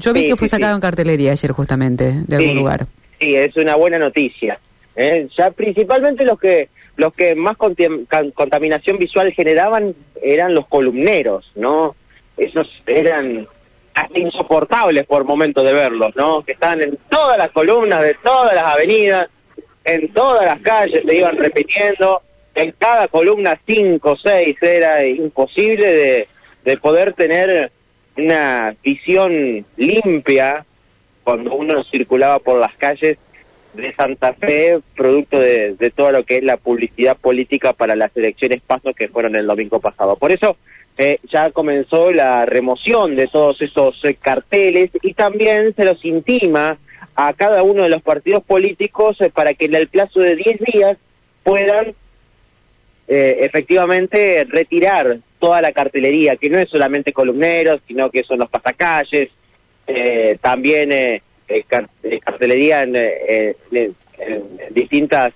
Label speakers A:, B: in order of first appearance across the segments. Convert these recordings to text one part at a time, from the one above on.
A: Yo vi que fue sacado en cartelería ayer justamente, de algún lugar.
B: Sí, es una buena noticia. ¿eh? Ya principalmente los que los que más contaminación visual generaban eran los columneros, ¿no? Esos eran hasta insoportables por momentos de verlos, ¿no? Que estaban en todas las columnas de todas las avenidas, en todas las calles, se iban repitiendo, en cada columna cinco o seis, era imposible de, de poder tener una visión limpia cuando uno circulaba por las calles de Santa Fe, producto de, todo lo que es la publicidad política para las elecciones pasos que fueron el domingo pasado. Por eso eh, ya comenzó la remoción de todos esos eh, carteles y también se los intima a cada uno de los partidos políticos eh, para que en el plazo de 10 días puedan efectivamente retirar toda la cartelería, que no es solamente columneros, sino que son los pasacalles, también cartelería en, distintas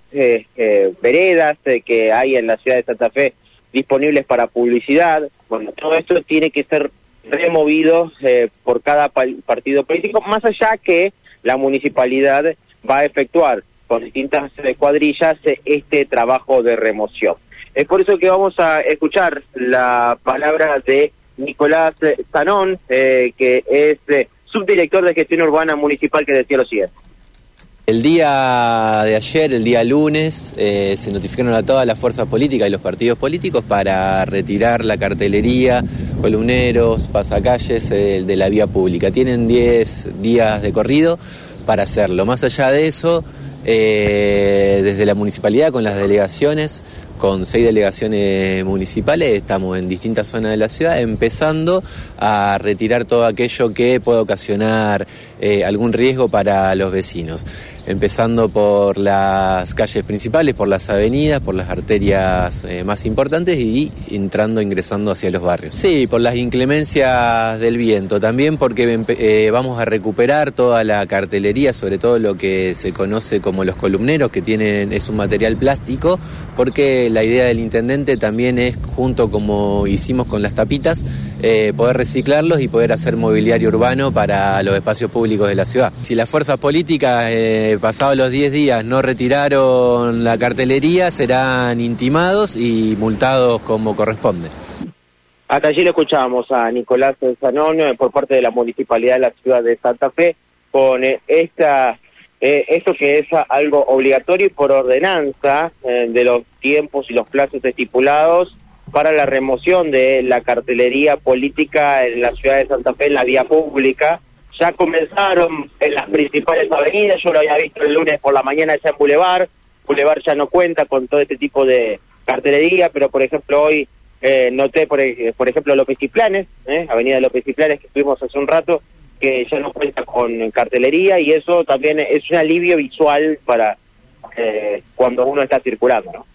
B: veredas que hay en la ciudad de Santa Fe disponibles para publicidad. Bueno, todo esto tiene que ser removido eh, por cada partido político, más allá que la municipalidad va a efectuar con distintas eh, cuadrillas eh, este trabajo de remoción. Es por eso que vamos a escuchar la palabra de Nicolás Zanón, que es subdirector de gestión urbana municipal, que decía lo siguiente.
C: El día de ayer, el día lunes, eh, se notificaron a todas las fuerzas políticas y los partidos políticos para retirar la cartelería, columneros, pasacalles eh, de la vía pública. Tienen 10 días de corrido para hacerlo. Más allá de eso, eh, desde la municipalidad con las delegaciones, con seis delegaciones municipales, estamos en distintas zonas de la ciudad, empezando a retirar todo aquello que pueda ocasionar algún riesgo para los vecinos empezando por las calles principales, por las avenidas, por las arterias eh, más importantes y entrando, ingresando hacia los barrios. Sí, por las inclemencias del viento, también porque eh, vamos a recuperar toda la cartelería, sobre todo lo que se conoce como los columneros, que tienen, es un material plástico, porque la idea del intendente también es, junto como hicimos con las tapitas, eh, poder reciclarlos y poder hacer mobiliario urbano para los espacios públicos de la ciudad. Si las fuerzas políticas, eh, pasados los 10 días, no retiraron la cartelería, serán intimados y multados como corresponde.
B: Hasta allí lo escuchábamos a Nicolás Zanón eh, por parte de la Municipalidad de la Ciudad de Santa Fe con esta esto que es algo obligatorio y por ordenanza de los tiempos y los plazos estipulados para la remoción de la cartelería política en la ciudad de Santa Fe en la vía pública. Ya comenzaron en las principales avenidas, yo lo había visto el lunes por la mañana ya en Boulevard, Boulevard ya no cuenta con todo este tipo de cartelería, pero por ejemplo hoy eh, noté, por, por ejemplo, López y Planes, eh, Avenida López y Planes que estuvimos hace un rato, que ya no cuenta con cartelería y eso también es un alivio visual para eh, cuando uno está circulando. ¿no?